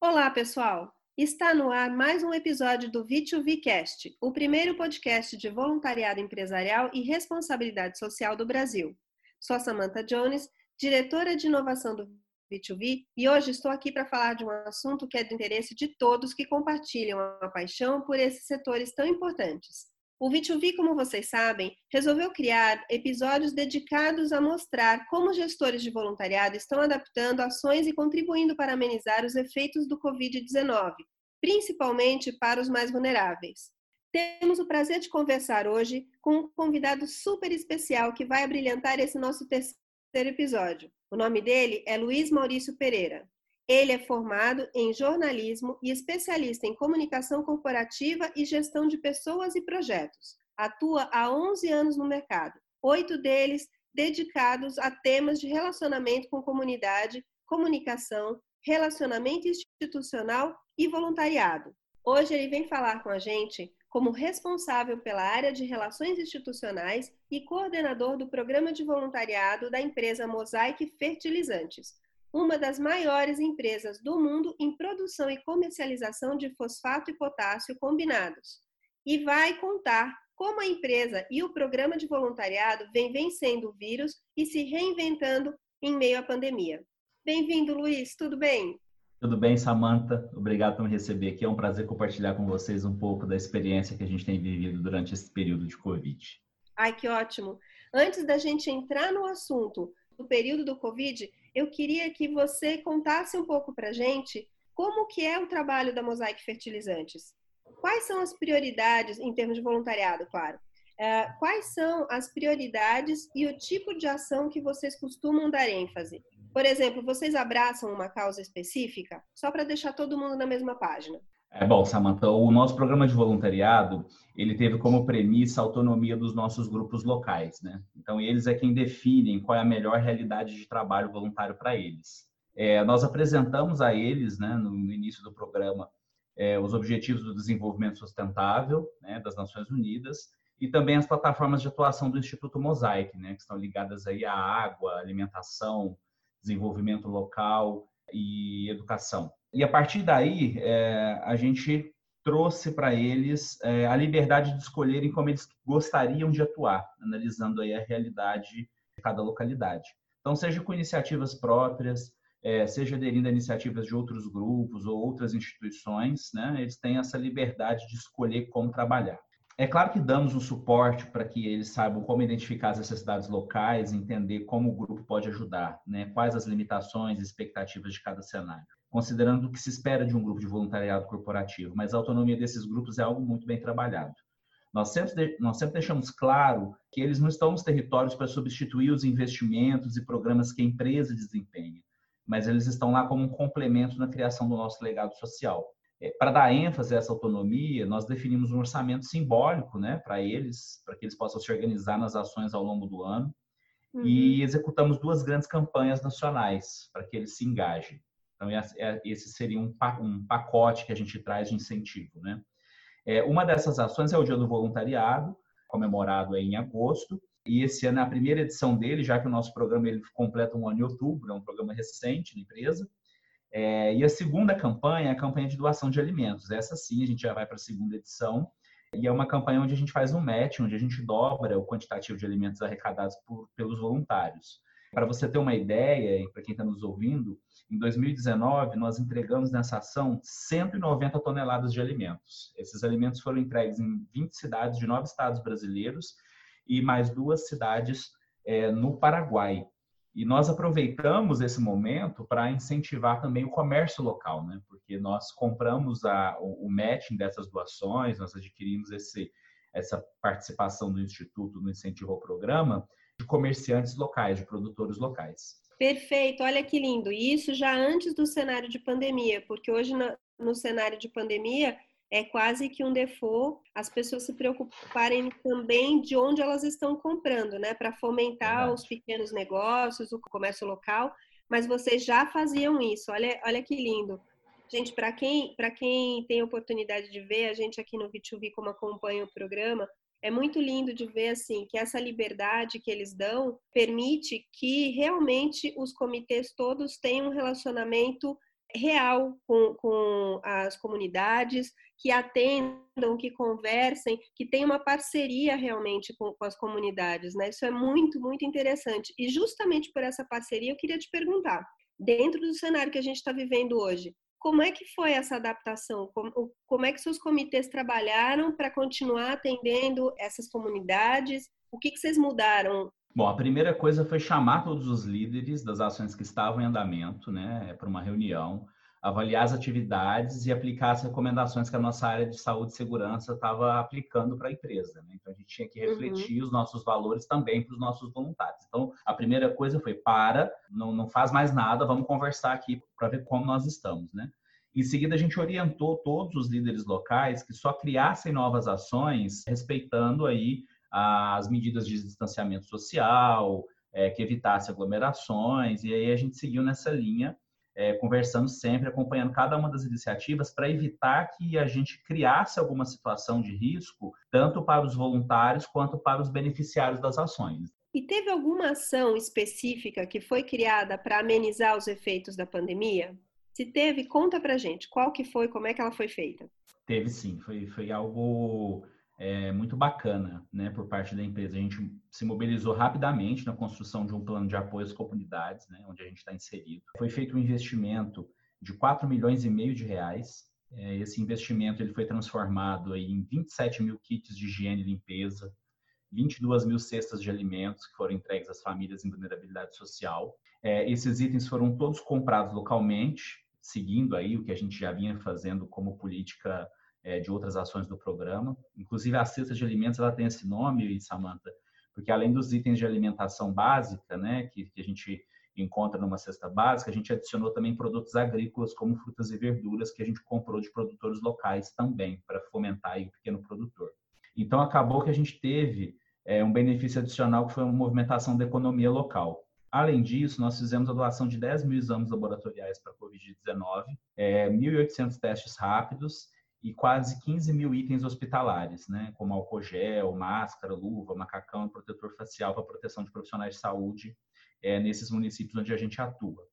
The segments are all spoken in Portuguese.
Olá, pessoal! Está no ar mais um episódio do V2Vcast, o primeiro podcast de voluntariado empresarial e responsabilidade social do Brasil. Sou a Samantha Jones, diretora de inovação do V2V, e hoje estou aqui para falar de um assunto que é do interesse de todos que compartilham a paixão por esses setores tão importantes. O V2V, como vocês sabem, resolveu criar episódios dedicados a mostrar como gestores de voluntariado estão adaptando ações e contribuindo para amenizar os efeitos do Covid-19, principalmente para os mais vulneráveis. Temos o prazer de conversar hoje com um convidado super especial que vai abrilhantar esse nosso terceiro episódio. O nome dele é Luiz Maurício Pereira. Ele é formado em jornalismo e especialista em comunicação corporativa e gestão de pessoas e projetos. Atua há 11 anos no mercado, oito deles dedicados a temas de relacionamento com comunidade, comunicação, relacionamento institucional e voluntariado. Hoje ele vem falar com a gente como responsável pela área de relações institucionais e coordenador do programa de voluntariado da empresa Mosaic Fertilizantes, uma das maiores empresas do mundo em produção e comercialização de fosfato e potássio combinados. E vai contar como a empresa e o programa de voluntariado vêm vencendo o vírus e se reinventando em meio à pandemia. Bem-vindo, Luiz, tudo bem? Tudo bem, Samantha? Obrigado por me receber aqui. É um prazer compartilhar com vocês um pouco da experiência que a gente tem vivido durante esse período de Covid. Ai, que ótimo! Antes da gente entrar no assunto do período do Covid, eu queria que você contasse um pouco para a gente como que é o trabalho da Mosaic Fertilizantes. Quais são as prioridades, em termos de voluntariado, claro, é, quais são as prioridades e o tipo de ação que vocês costumam dar ênfase? Por exemplo, vocês abraçam uma causa específica só para deixar todo mundo na mesma página? É bom, Samantha, o nosso programa de voluntariado, ele teve como premissa a autonomia dos nossos grupos locais, né? Então, eles é quem definem qual é a melhor realidade de trabalho voluntário para eles. É, nós apresentamos a eles, né, no, início do programa, é, os Objetivos do Desenvolvimento Sustentável né, das Nações Unidas e também as plataformas de atuação do Instituto Mosaic, né, que estão ligadas aí à água, alimentação, desenvolvimento local e educação. E a partir daí, é, a gente trouxe para eles é, a liberdade de escolherem como eles gostariam de atuar, analisando aí a realidade de cada localidade. Então, seja com iniciativas próprias, é, seja aderindo a iniciativas de outros grupos ou outras instituições, né, eles têm essa liberdade de escolher como trabalhar. É claro que damos um suporte para que eles saibam como identificar as necessidades locais, entender como o grupo pode ajudar, né? quais as limitações e expectativas de cada cenário, considerando o que se espera de um grupo de voluntariado corporativo, mas a autonomia desses grupos é algo muito bem trabalhado. Nós sempre, nós sempre deixamos claro que eles não estão nos territórios para substituir os investimentos e programas que a empresa desempenha, mas eles estão lá como um complemento na criação do nosso legado social. É, para dar ênfase a essa autonomia, nós definimos um orçamento simbólico né, para eles, para que eles possam se organizar nas ações ao longo do ano. Uhum. E executamos duas grandes campanhas nacionais para que eles se engajem. Então, esse seria um, pacote que a gente traz de incentivo. Né? É, uma dessas ações é o Dia do Voluntariado, comemorado em agosto. E esse ano é a primeira edição dele, já que o nosso programa ele completa um ano em outubro, é um programa recente na empresa. É, e a segunda campanha é a campanha de doação de alimentos. Essa sim, a gente já vai para a segunda edição. E é uma campanha onde a gente faz um match, onde a gente dobra o quantitativo de alimentos arrecadados por, pelos voluntários. Para você ter uma ideia, e para quem está nos ouvindo, em 2019 nós entregamos nessa ação 190 toneladas de alimentos. Esses alimentos foram entregues em 20 cidades de nove estados brasileiros e mais duas cidades é, no Paraguai. E nós aproveitamos esse momento para incentivar também o comércio local, né? Porque nós compramos a, o, o matching dessas doações, nós adquirimos esse, essa participação do Instituto no incentivo ao programa de comerciantes locais, de produtores locais. Perfeito, olha que lindo. E isso já antes do cenário de pandemia, porque hoje no, cenário de pandemia é quase que um default as pessoas se preocuparem também de onde elas estão comprando, né? Para fomentar Verdade. os pequenos negócios, o comércio local. Mas vocês já faziam isso. Olha, olha que lindo. Gente, para quem, quem tem oportunidade de ver, a gente aqui no V2V, como acompanha o programa, é muito lindo de ver assim que essa liberdade que eles dão permite que realmente os comitês todos tenham um relacionamento real com, com as comunidades, que atendam, que conversem, que tenham uma parceria realmente com, com as comunidades. Né? Isso é muito, muito interessante. E justamente por essa parceria, eu queria te perguntar, dentro do cenário que a gente está vivendo hoje, como é que foi essa adaptação? Como, como é que seus comitês trabalharam para continuar atendendo essas comunidades? O que, que vocês mudaram Bom, a primeira coisa foi chamar todos os líderes das ações que estavam em andamento, né, para uma reunião, avaliar as atividades e aplicar as recomendações que a nossa área de saúde e segurança estava aplicando para a empresa. Né? Então, a gente tinha que uhum. refletir uhum. os nossos valores também para os nossos voluntários. Então, a primeira coisa foi: para, não, não faz mais nada, vamos conversar aqui para ver como nós estamos. Né? Em seguida, a gente orientou todos os líderes locais que só criassem novas ações respeitando aí as medidas de distanciamento social, é, que evitasse aglomerações, e aí a gente seguiu nessa linha, é, conversando sempre, acompanhando cada uma das iniciativas para evitar que a gente criasse alguma situação de risco, tanto para os voluntários quanto para os beneficiários das ações. E teve alguma ação específica que foi criada para amenizar os efeitos da pandemia? Se teve, conta para gente qual que foi, como é que ela foi feita. Teve sim, foi, foi algo é, muito bacana né, por parte da empresa. A gente se mobilizou rapidamente na construção de um plano de apoio às comunidades, né, onde a gente está inserido. Foi feito um investimento de 4 milhões e meio de reais. É, esse investimento ele foi transformado aí em 27 mil kits de higiene e limpeza, 22 mil cestas de alimentos que foram entregues às famílias em vulnerabilidade social. É, esses itens foram todos comprados localmente, seguindo aí o que a gente já vinha fazendo como política de outras ações do programa. Inclusive, a cesta de alimentos ela tem esse nome, Samantha, porque além dos itens de alimentação básica, né, que, que a gente encontra numa cesta básica, a gente adicionou também produtos agrícolas, como frutas e verduras, que a gente comprou de produtores locais também, para fomentar aí o pequeno produtor. Então, acabou que a gente teve é, um benefício adicional, que foi uma movimentação da economia local. Além disso, nós fizemos a doação de 10 mil exames laboratoriais para a Covid-19, é, 1.800 testes rápidos e quase 15 mil itens hospitalares, né, como álcool gel, máscara, luva, macacão protetor facial para proteção de profissionais de saúde é, nesses municípios onde a gente atua.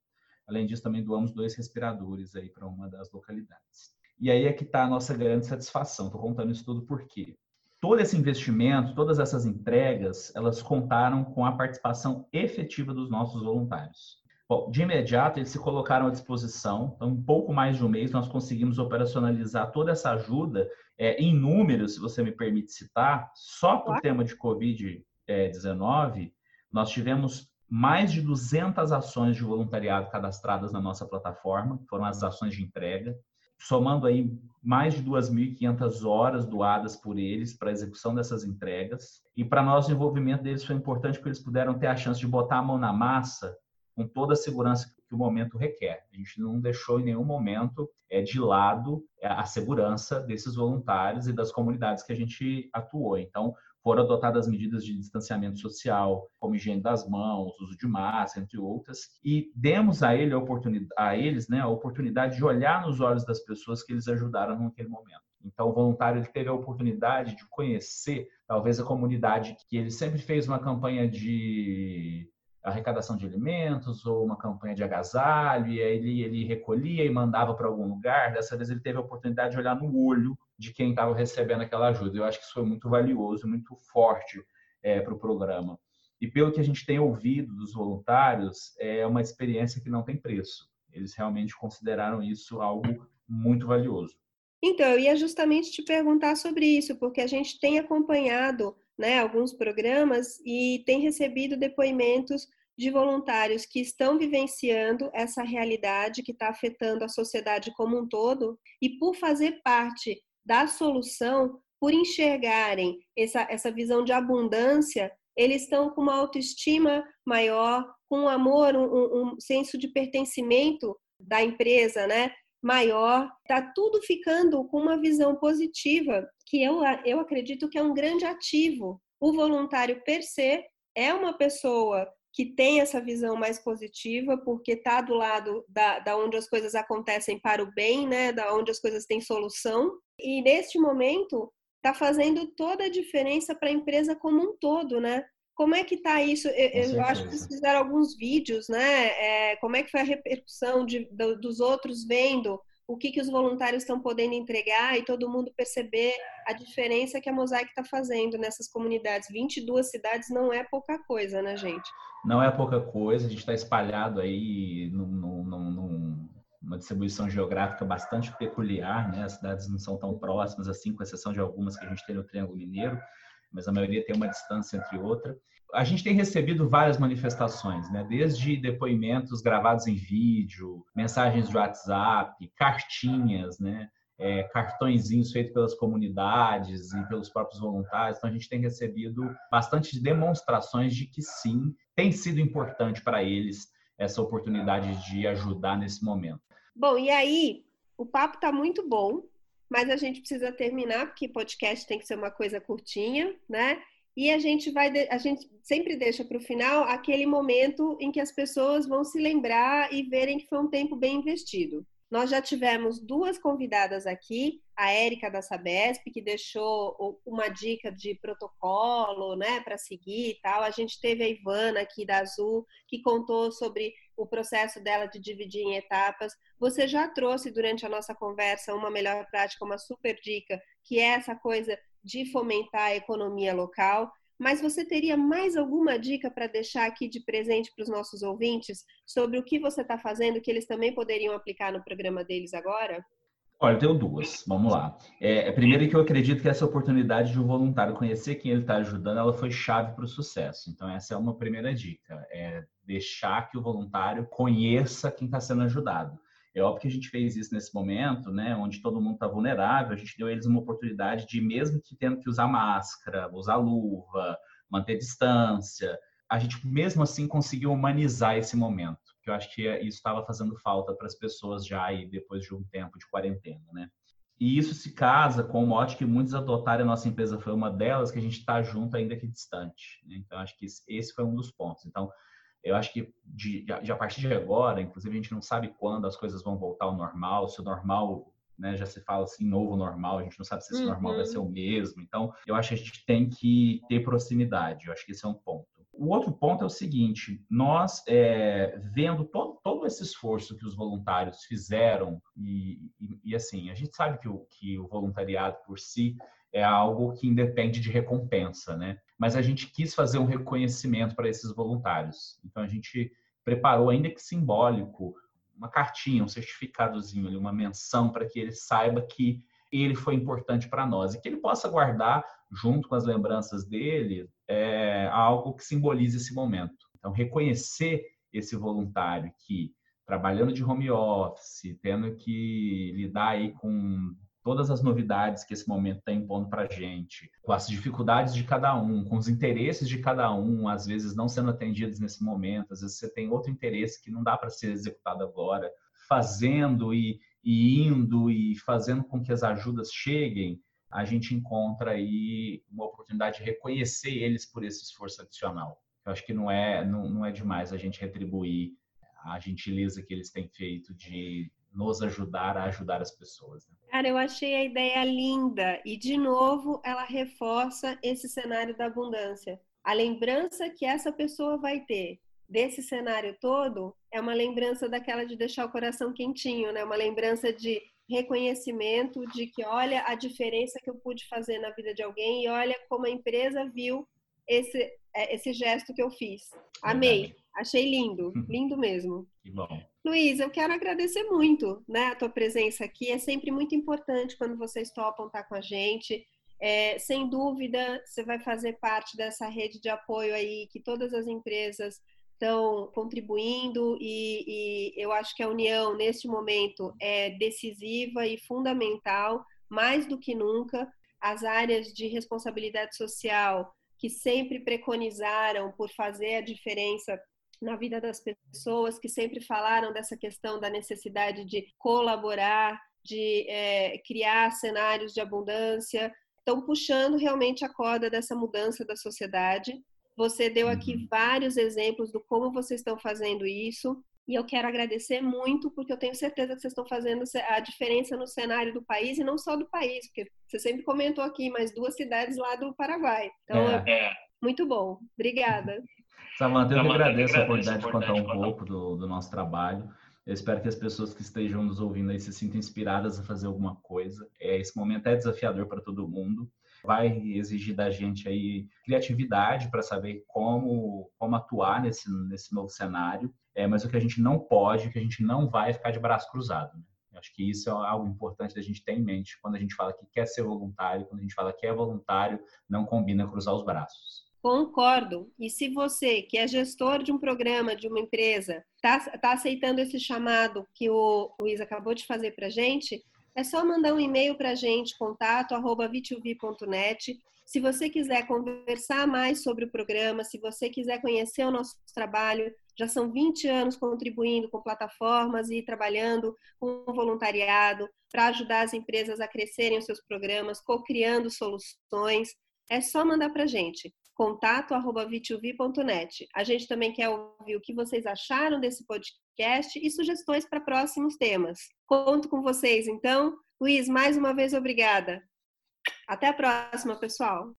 Além disso, também doamos dois respiradores aí para uma das localidades. E aí é que está a nossa grande satisfação. Estou contando isso tudo por quê? Todo esse investimento, todas essas entregas, elas contaram com a participação efetiva dos nossos voluntários. Bom, de imediato, eles se colocaram à disposição. Então, um pouco mais de um mês, nós conseguimos operacionalizar toda essa ajuda é, em números, se você me permite citar. Só para o tema de Covid-19, nós tivemos mais de 200 ações de voluntariado cadastradas na nossa plataforma, foram as ações de entrega, somando aí mais de 2.500 horas doadas por eles para a execução dessas entregas. E para nós o envolvimento deles foi importante porque eles puderam ter a chance de botar a mão na massa com toda a segurança que o momento requer. A gente não deixou em nenhum momento é, de lado é, a segurança desses voluntários e das comunidades que a gente atuou. Então, foram adotadas medidas de distanciamento social, como higiene das mãos, uso de máscara, entre outras, e demos a, ele a, oportunidade, a eles né, a oportunidade de olhar nos olhos das pessoas que eles ajudaram naquele momento. Então, o voluntário ele teve a oportunidade de conhecer, talvez, a comunidade que ele sempre fez uma campanha de arrecadação de alimentos ou uma campanha de agasalho, e aí ele, ele recolhia e mandava para algum lugar. Dessa vez ele teve a oportunidade de olhar no olho de quem estava recebendo aquela ajuda. Eu acho que isso foi muito valioso, muito forte é, para o programa. E pelo que a gente tem ouvido dos voluntários, é uma experiência que não tem preço. Eles realmente consideraram isso algo muito valioso. Então, eu ia justamente te perguntar sobre isso, porque a gente tem acompanhado né, alguns programas e tem recebido depoimentos de voluntários que estão vivenciando essa realidade que está afetando a sociedade como um todo e por fazer parte da solução, por enxergarem essa, essa visão de abundância, eles estão com uma autoestima maior, com um amor, um, um senso de pertencimento da empresa, né? Maior, está tudo ficando com uma visão positiva, que eu, eu acredito que é um grande ativo. O voluntário per se é uma pessoa que tem essa visão mais positiva, porque está do lado da, da onde as coisas acontecem para o bem, né? Da onde as coisas têm solução. E neste momento está fazendo toda a diferença para a empresa como um todo, né? Como é que está isso? Eu, eu acho que vocês fizeram alguns vídeos, né? É, como é que foi a repercussão de, do, dos outros vendo o que, que os voluntários estão podendo entregar e todo mundo perceber a diferença que a Mosaic está fazendo nessas comunidades. 22 cidades não é pouca coisa, né, gente? Não é pouca coisa, a gente está espalhado aí num, num, numa distribuição geográfica bastante peculiar, né? As cidades não são tão próximas assim, com exceção de algumas que a gente tem no Triângulo Mineiro, mas a maioria tem uma distância entre outra a gente tem recebido várias manifestações, né? Desde depoimentos gravados em vídeo, mensagens de WhatsApp, cartinhas, né? É, cartõezinhos feitos pelas comunidades e pelos próprios voluntários. Então, a gente tem recebido bastante demonstrações de que sim, tem sido importante para eles essa oportunidade de ajudar nesse momento. Bom, e aí, o papo está muito bom, mas a gente precisa terminar, porque podcast tem que ser uma coisa curtinha, né? E a gente vai, a gente sempre deixa para o final aquele momento em que as pessoas vão se lembrar e verem que foi um tempo bem investido. Nós já tivemos duas convidadas aqui, a Érica da Sabesp, que deixou uma dica de protocolo, né, para seguir e tal. A gente teve a Ivana aqui da Azul, que contou sobre o processo dela de dividir em etapas. Você já trouxe durante a nossa conversa uma melhor prática, uma super dica, que é essa coisa de fomentar a economia local. Mas você teria mais alguma dica para deixar aqui de presente para os nossos ouvintes sobre o que você está fazendo que eles também poderiam aplicar no programa deles agora? Olha, eu tenho duas. Vamos lá. É, primeiro que eu acredito que essa oportunidade de um voluntário conhecer quem ele está ajudando, ela foi chave para o sucesso. Então essa é uma primeira dica. É deixar que o voluntário conheça quem está sendo ajudado. É óbvio que a gente fez isso nesse momento, né, onde todo mundo está vulnerável, a gente deu eles uma oportunidade de, mesmo que tendo que usar máscara, usar luva, manter distância, a gente mesmo assim conseguiu humanizar esse momento, que eu acho que isso estava fazendo falta para as pessoas já aí depois de um tempo de quarentena, né? E isso se casa com o mote que muitos adotaram, a nossa empresa foi uma delas, que a gente está junto ainda que distante. Né? Então, acho que esse foi um dos pontos. Então, eu acho que de, de, a partir de agora, inclusive a gente não sabe quando as coisas vão voltar ao normal, se o normal né, já se fala assim, novo normal, a gente não sabe se esse uhum. normal vai ser o mesmo. Então, eu acho que a gente tem que ter proximidade, eu acho que esse é um ponto. O outro ponto é o seguinte: nós, é, vendo todo, todo esse esforço que os voluntários fizeram, e, e, e assim, a gente sabe que o, que o voluntariado por si é algo que independe de recompensa, né? Mas a gente quis fazer um reconhecimento para esses voluntários. Então a gente preparou, ainda que simbólico, uma cartinha, um certificadozinho, uma menção para que ele saiba que ele foi importante para nós e que ele possa guardar junto com as lembranças dele é, algo que simbolize esse momento. Então reconhecer esse voluntário que trabalhando de home office, tendo que lidar aí com todas as novidades que esse momento está impondo para a gente, com as dificuldades de cada um, com os interesses de cada um, às vezes não sendo atendidos nesse momento, às vezes você tem outro interesse que não dá para ser executado agora, fazendo e, e indo e fazendo com que as ajudas cheguem, a gente encontra aí uma oportunidade de reconhecer eles por esse esforço adicional. Eu acho que não é, não, não é demais a gente retribuir a gentileza que eles têm feito de nos ajudar a ajudar as pessoas. Né? Cara, eu achei a ideia linda e, de novo, ela reforça esse cenário da abundância. A lembrança que essa pessoa vai ter desse cenário todo é uma lembrança daquela de deixar o coração quentinho, né? Uma lembrança de reconhecimento de que olha a diferença que eu pude fazer na vida de alguém e olha como a empresa viu esse, é, esse gesto que eu fiz. Amei. Achei lindo, lindo mesmo. Que bom. Luiz, eu quero agradecer muito né, a tua presença aqui. É sempre muito importante quando vocês topam estar com a gente. É, sem dúvida, você vai fazer parte dessa rede de apoio aí que todas as empresas estão contribuindo e, e eu acho que a união neste momento é decisiva e fundamental, mais do que nunca. As áreas de responsabilidade social que sempre preconizaram por fazer a diferença na vida das pessoas, que sempre falaram dessa questão da necessidade de colaborar, de é, criar cenários de abundância, estão puxando realmente a corda dessa mudança da sociedade. Você deu aqui uhum. vários exemplos do como vocês estão fazendo isso. E eu quero agradecer muito, porque eu tenho certeza que vocês estão fazendo a diferença no cenário do país e não só do país, porque você sempre comentou aqui, mais duas cidades lá do Paraguai. Então, é. é muito bom. Obrigada. Samanta, eu que agradeço a oportunidade de contar um pouco do, do nosso trabalho. Eu espero que as pessoas que estejam nos ouvindo aí se sintam inspiradas a fazer alguma coisa. É, esse momento é desafiador para todo mundo. Vai exigir da gente aí criatividade para saber como, como atuar nesse, nesse novo cenário. É, mas o que a gente não pode, que a gente não vai é ficar de braço cruzado. Né? Acho que isso é algo importante da gente ter em mente quando a gente fala que quer ser voluntário, quando a gente fala que é voluntário, não combina cruzar os braços. Concordo. E se você, que é gestor de um programa, de uma empresa, está tá aceitando esse chamado que o Luiz acabou de fazer para a gente, é só mandar um e-mail para a gente, contato arroba Se você quiser conversar mais sobre o programa, se você quiser conhecer o nosso trabalho, já são 20 anos contribuindo com plataformas e trabalhando com voluntariado para ajudar as empresas a crescerem os seus programas, co-criando soluções. É só mandar para a gente contato@vituvi.net. A gente também quer ouvir o que vocês acharam desse podcast e sugestões para próximos temas. Conto com vocês, então. Luiz, mais uma vez obrigada. Até a próxima, pessoal.